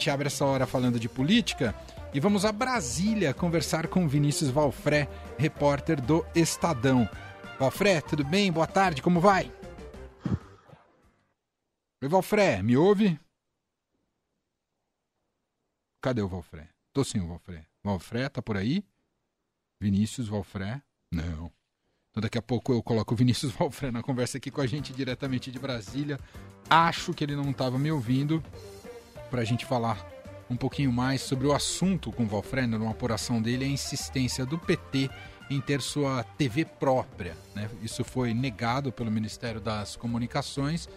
gente abre essa hora falando de política e vamos a Brasília conversar com Vinícius Valfré, repórter do Estadão. Valfré, tudo bem? Boa tarde, como vai? Oi, Valfré, me ouve? Cadê o Valfré? Tô sim, o Valfré. Valfré, tá por aí? Vinícius Valfré? Não. Então daqui a pouco eu coloco o Vinícius Valfré na conversa aqui com a gente diretamente de Brasília. Acho que ele não estava me ouvindo para a gente falar um pouquinho mais sobre o assunto com o Valfré, numa apuração dele, a insistência do PT em ter sua TV própria. Né? Isso foi negado pelo Ministério das Comunicações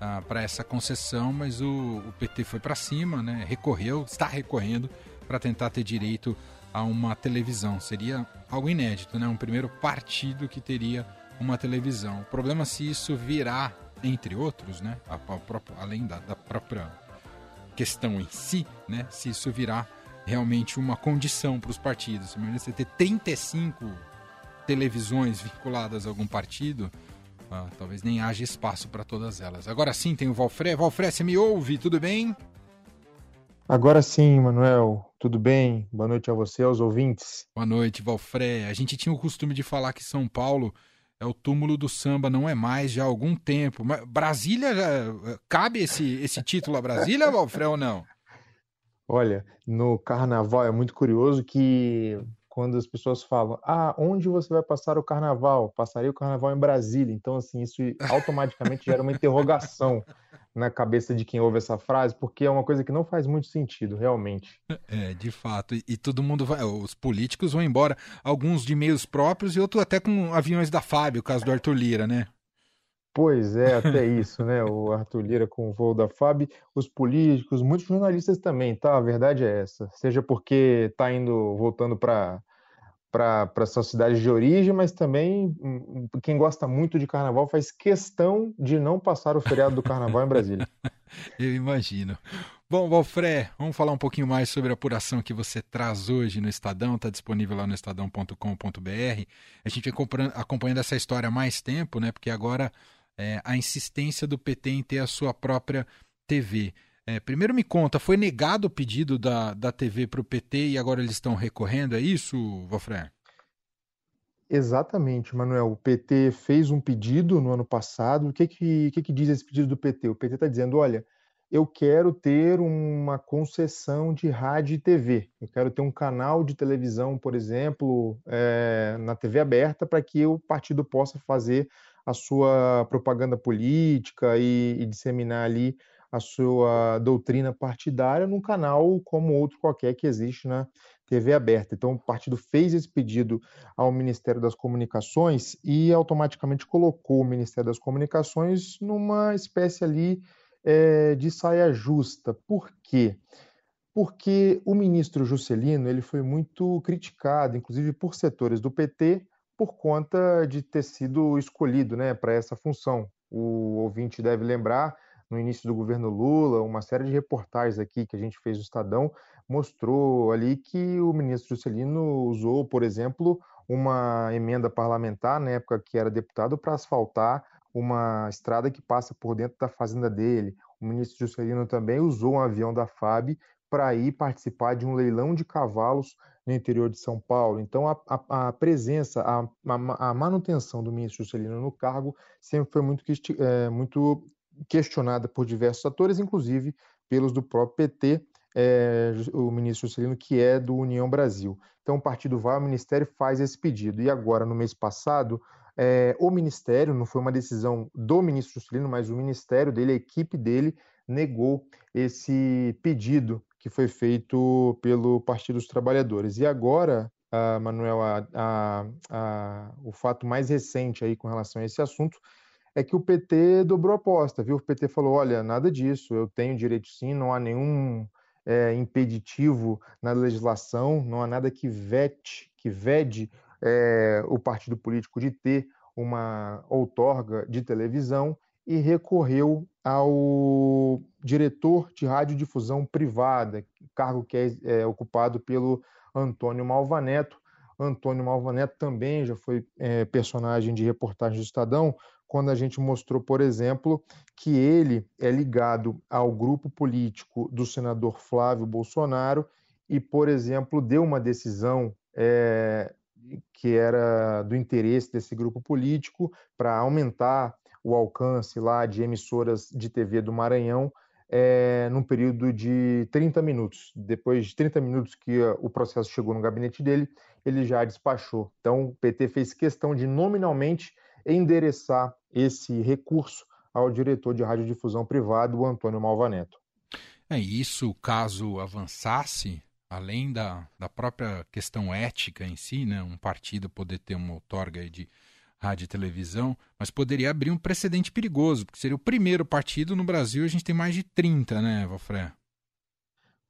ah, para essa concessão, mas o, o PT foi para cima, né? recorreu, está recorrendo para tentar ter direito a uma televisão. Seria algo inédito, né? Um primeiro partido que teria uma televisão. O problema é se isso virá, entre outros, né? A, a, além da, da própria questão em si, né? Se isso virá realmente uma condição para os partidos. Imagina você ter 35 televisões vinculadas a algum partido, ah, talvez nem haja espaço para todas elas. Agora sim tem o Valfré. Valfré, você me ouve? Tudo bem? Agora sim, Manuel. Tudo bem? Boa noite a você, aos ouvintes. Boa noite, Valfré. A gente tinha o costume de falar que São Paulo é o túmulo do samba, não é mais já há algum tempo. Mas Brasília, cabe esse, esse título a Brasília, Valfré, ou não? Olha, no carnaval é muito curioso que quando as pessoas falam, ah, onde você vai passar o carnaval? Passarei o carnaval em Brasília. Então, assim, isso automaticamente gera uma interrogação na cabeça de quem ouve essa frase, porque é uma coisa que não faz muito sentido, realmente. É, de fato. E, e todo mundo vai. Os políticos vão embora, alguns de meios próprios e outros até com aviões da FAB, o caso do Arthur Lira, né? Pois é, até isso, né? O Arthur Lira com o voo da FAB, os políticos, muitos jornalistas também, tá? A verdade é essa. Seja porque tá indo, voltando para para suas cidades de origem, mas também hum, hum, quem gosta muito de carnaval faz questão de não passar o feriado do carnaval em Brasília. Eu imagino. Bom, Valfré, vamos falar um pouquinho mais sobre a apuração que você traz hoje no Estadão, está disponível lá no estadão.com.br. A gente vem acompanhando essa história há mais tempo, né? Porque agora é, a insistência do PT em ter a sua própria TV. É, primeiro me conta, foi negado o pedido da, da TV para o PT e agora eles estão recorrendo, é isso, Vofré? Exatamente, Manuel. O PT fez um pedido no ano passado. O que, que, que, que diz esse pedido do PT? O PT está dizendo: olha, eu quero ter uma concessão de rádio e TV. Eu quero ter um canal de televisão, por exemplo, é, na TV aberta, para que o partido possa fazer a sua propaganda política e, e disseminar ali a sua doutrina partidária num canal como outro qualquer que existe na TV aberta. Então, o partido fez esse pedido ao Ministério das Comunicações e automaticamente colocou o Ministério das Comunicações numa espécie ali é, de saia justa. Por quê? Porque o ministro Juscelino ele foi muito criticado, inclusive por setores do PT, por conta de ter sido escolhido né, para essa função. O ouvinte deve lembrar no início do governo Lula, uma série de reportagens aqui que a gente fez no Estadão mostrou ali que o ministro Juscelino usou, por exemplo, uma emenda parlamentar, na época que era deputado, para asfaltar uma estrada que passa por dentro da fazenda dele. O ministro Juscelino também usou um avião da FAB para ir participar de um leilão de cavalos no interior de São Paulo. Então, a, a, a presença, a, a, manutenção do ministro Juscelino no cargo sempre foi muito, é, muito questionada por diversos atores, inclusive pelos do próprio PT, é, o ministro Juscelino, que é do União Brasil. Então, o partido vai ao ministério faz esse pedido. E agora, no mês passado, é, o ministério, não foi uma decisão do ministro Juscelino, mas o ministério dele, a equipe dele, negou esse pedido que foi feito pelo Partido dos Trabalhadores. E agora, uh, Manuel, a, a, a, o fato mais recente aí com relação a esse assunto é que o PT dobrou a aposta, viu? O PT falou: olha, nada disso, eu tenho direito sim, não há nenhum é, impeditivo na legislação, não há nada que vete, que vede é, o partido político de ter uma outorga de televisão e recorreu ao diretor de radiodifusão privada, cargo que é, é ocupado pelo Antônio Malvaneto. Antônio Malvaneto também já foi é, personagem de reportagem do Estadão, quando a gente mostrou, por exemplo, que ele é ligado ao grupo político do senador Flávio Bolsonaro e, por exemplo, deu uma decisão é, que era do interesse desse grupo político para aumentar o alcance lá de emissoras de TV do Maranhão é, num período de 30 minutos. Depois de 30 minutos que o processo chegou no gabinete dele, ele já despachou. Então, o PT fez questão de nominalmente endereçar esse recurso ao diretor de radiodifusão privado, o Antônio Malva Neto. É isso, caso avançasse, além da, da própria questão ética em si, né, um partido poder ter uma outorga de rádio e televisão, mas poderia abrir um precedente perigoso, porque seria o primeiro partido no Brasil, a gente tem mais de 30, né, Valfré?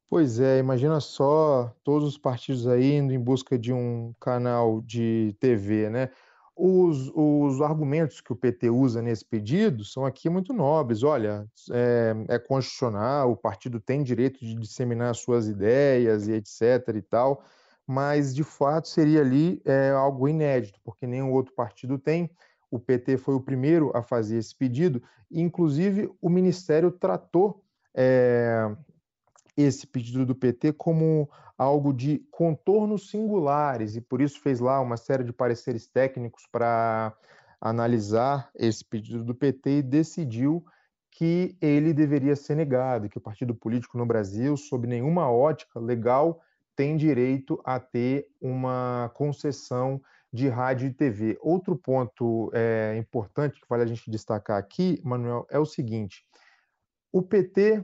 Pois é, imagina só todos os partidos aí indo em busca de um canal de TV, né? Os, os argumentos que o PT usa nesse pedido são aqui muito nobres. Olha, é, é constitucional, o partido tem direito de disseminar suas ideias e etc. e tal mas de fato seria ali é, algo inédito, porque nenhum outro partido tem. O PT foi o primeiro a fazer esse pedido, inclusive o Ministério tratou é, esse pedido do PT como algo de contornos singulares, e por isso fez lá uma série de pareceres técnicos para analisar esse pedido do PT e decidiu que ele deveria ser negado, que o partido político no Brasil, sob nenhuma ótica legal, tem direito a ter uma concessão de rádio e TV. Outro ponto é, importante que vale a gente destacar aqui, Manuel, é o seguinte: o PT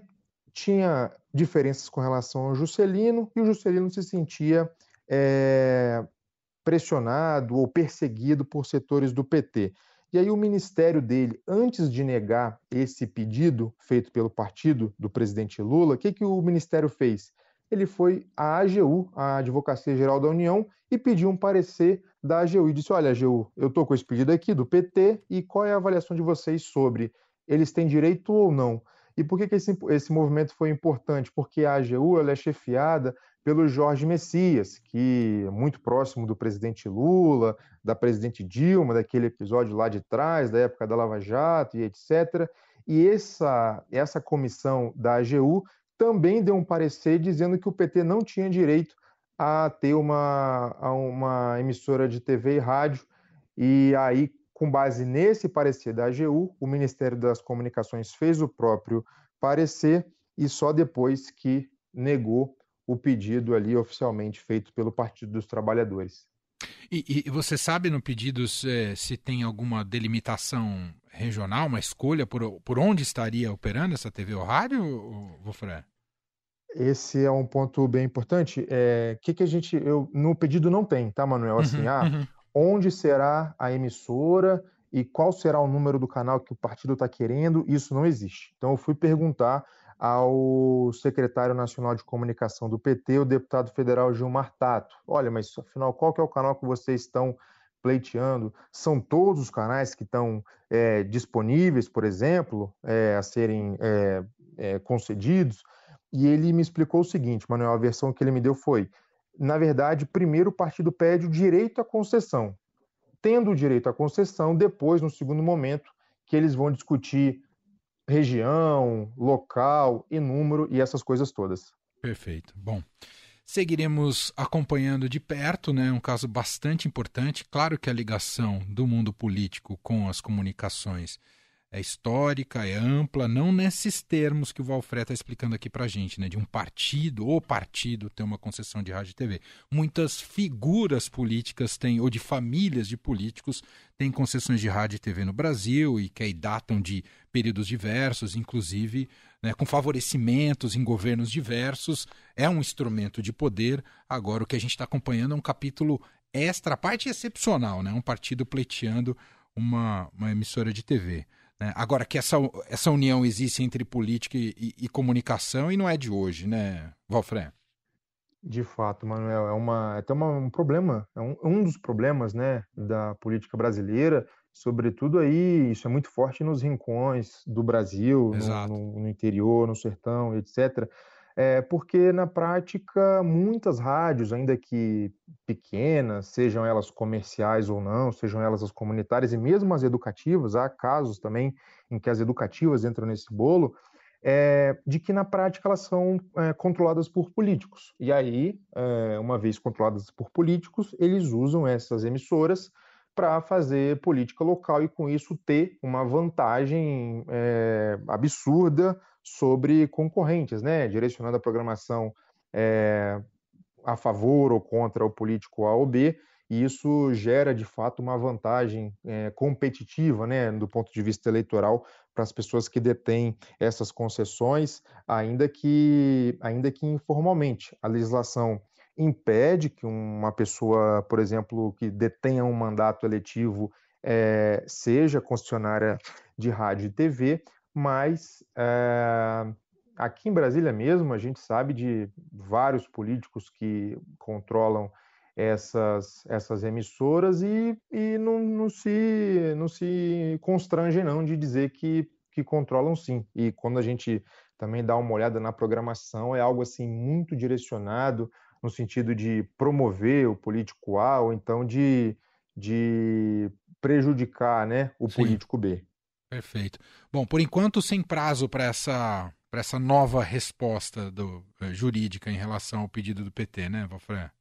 tinha diferenças com relação ao Juscelino e o Juscelino se sentia é, pressionado ou perseguido por setores do PT. E aí o ministério dele, antes de negar esse pedido feito pelo partido do presidente Lula, o que, que o ministério fez? ele foi à AGU, a Advocacia Geral da União, e pediu um parecer da AGU. E disse: Olha, AGU, eu estou com esse pedido aqui do PT, e qual é a avaliação de vocês sobre eles têm direito ou não? E por que, que esse, esse movimento foi importante? Porque a AGU é chefiada pelo Jorge Messias, que é muito próximo do presidente Lula, da presidente Dilma, daquele episódio lá de trás, da época da Lava Jato e etc. E essa, essa comissão da AGU também deu um parecer dizendo que o PT não tinha direito a ter uma, a uma emissora de TV e rádio, e aí, com base nesse parecer da AGU, o Ministério das Comunicações fez o próprio parecer e só depois que negou o pedido ali oficialmente feito pelo Partido dos Trabalhadores. E, e você sabe no pedido se, se, tem alguma delimitação regional, uma escolha por, por onde estaria operando essa TV ou rádio, Wolfram? Esse é um ponto bem importante. É, que que a gente, eu no pedido não tem, tá, Manuel? Assim, uhum, ah, uhum. Onde será a emissora e qual será o número do canal que o partido está querendo? Isso não existe. Então eu fui perguntar ao secretário nacional de comunicação do PT, o deputado federal Gilmar Tato. Olha, mas afinal qual que é o canal que vocês estão pleiteando? São todos os canais que estão é, disponíveis, por exemplo, é, a serem é, concedidos? E ele me explicou o seguinte, Manuel, a versão que ele me deu foi: na verdade, primeiro o partido pede o direito à concessão. Tendo o direito à concessão, depois, no segundo momento, que eles vão discutir região, local e número e essas coisas todas. Perfeito. Bom, seguiremos acompanhando de perto, né? Um caso bastante importante. Claro que a ligação do mundo político com as comunicações é histórica, é ampla, não nesses termos que o Valfré está explicando aqui para a gente, né? de um partido ou partido ter uma concessão de rádio e TV. Muitas figuras políticas têm, ou de famílias de políticos, têm concessões de rádio e TV no Brasil e que aí datam de períodos diversos, inclusive né, com favorecimentos em governos diversos. É um instrumento de poder. Agora, o que a gente está acompanhando é um capítulo extra, parte excepcional, né? um partido pleiteando uma, uma emissora de TV. Né? Agora, que essa, essa união existe entre política e, e, e comunicação e não é de hoje, né, Valfré? De fato, Manuel, é, uma, é até uma, um problema, é um, um dos problemas né, da política brasileira, sobretudo aí, isso é muito forte nos rincões do Brasil, no, no, no, interior, no sertão, etc. é, porque na prática muitas rádios, ainda que pequenas, sejam elas comerciais ou não, sejam elas as comunitárias e mesmo as educativas, há casos também em que as educativas entram nesse bolo, é, de que na prática elas são é, controladas por políticos. E aí, é, uma vez controladas por políticos, eles usam essas emissoras para fazer política local e com isso ter uma vantagem absurda sobre concorrentes, né? direcionando a programação é, a favor ou contra o político A ou B, e isso gera de fato uma vantagem é, competitiva, né, do ponto de vista eleitoral, para as pessoas que detêm essas concessões, ainda que, ainda que informalmente. A legislação impede que uma pessoa, por exemplo, que detenha um mandato eletivo é, seja concessionária de rádio e TV, mas é, aqui em Brasília mesmo a gente sabe de vários políticos que controlam essas, essas emissoras e, e não, não, se, não se constrange não de dizer que, que controlam sim. E quando a gente também dá uma olhada na programação, é algo assim muito direcionado no sentido de promover o político A ou então de, de prejudicar né, o sim. político B. Perfeito. Bom, por enquanto, sem prazo para essa, essa nova resposta do, eh, jurídica em relação ao pedido do PT, né, Valfré?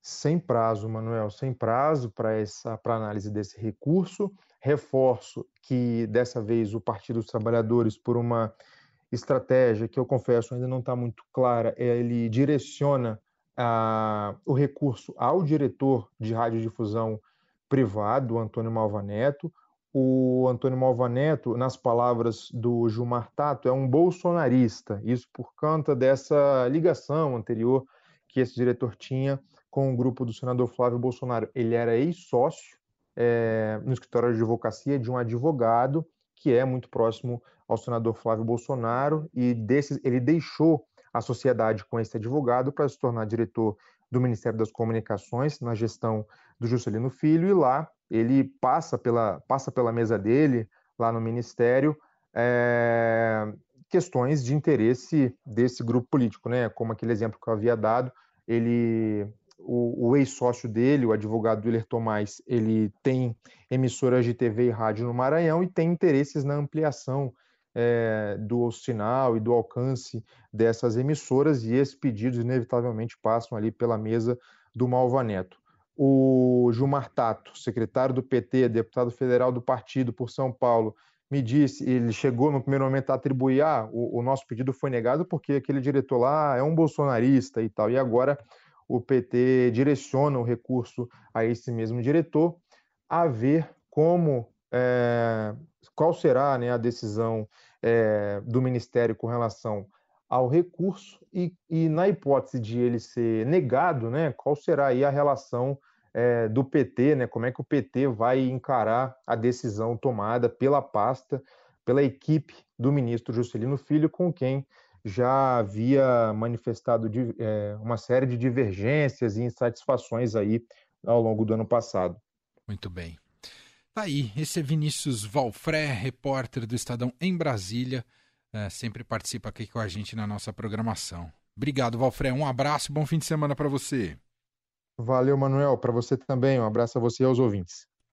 Sem prazo, Manuel, sem prazo para essa para análise desse recurso. Reforço que dessa vez o Partido dos Trabalhadores, por uma estratégia que eu confesso ainda não está muito clara, ele direciona a, o recurso ao diretor de radiodifusão privado, Antônio Malva Neto, o Antônio Malva Neto, nas palavras do Gilmar Tato, é um bolsonarista. Isso por conta dessa ligação anterior que esse diretor tinha com o grupo do senador Flávio Bolsonaro. Ele era ex-sócio é, no escritório de advocacia de um advogado que é muito próximo ao senador Flávio Bolsonaro e desses, ele deixou a sociedade com esse advogado para se tornar diretor do Ministério das Comunicações na gestão do Juscelino Filho e lá ele passa pela, passa pela mesa dele, lá no Ministério, é, questões de interesse desse grupo político, né? Como aquele exemplo que eu havia dado, ele, o, o ex-sócio dele, o advogado Willer Tomás, ele tem emissoras de TV e rádio no Maranhão e tem interesses na ampliação é, do sinal e do alcance dessas emissoras, e esses pedidos inevitavelmente passam ali pela mesa do Malva Neto o Gilmar Tato, secretário do PT, deputado federal do partido por São Paulo, me disse, ele chegou no primeiro momento a atribuir, ah, o, o, nosso pedido foi negado porque aquele diretor lá é um bolsonarista e tal, e agora o PT direciona o recurso a esse mesmo diretor, a ver como, é, qual será né, a decisão é, do Ministério com relação ao recurso e, e, na hipótese de ele ser negado, né, qual será aí a relação é, do PT, né, como é que o PT vai encarar a decisão tomada pela pasta, pela equipe do ministro Juscelino Filho, com quem já havia manifestado de, é, uma série de divergências e insatisfações aí ao longo do ano passado. Muito bem. Tá aí, esse é Vinícius Valfré, repórter do Estadão em Brasília é, sempre participa aqui com a gente na nossa programação. Obrigado, Valfré. Um abraço, bom fim de semana para você. Valeu, Manuel. Para você também. Um abraço a você e aos ouvintes.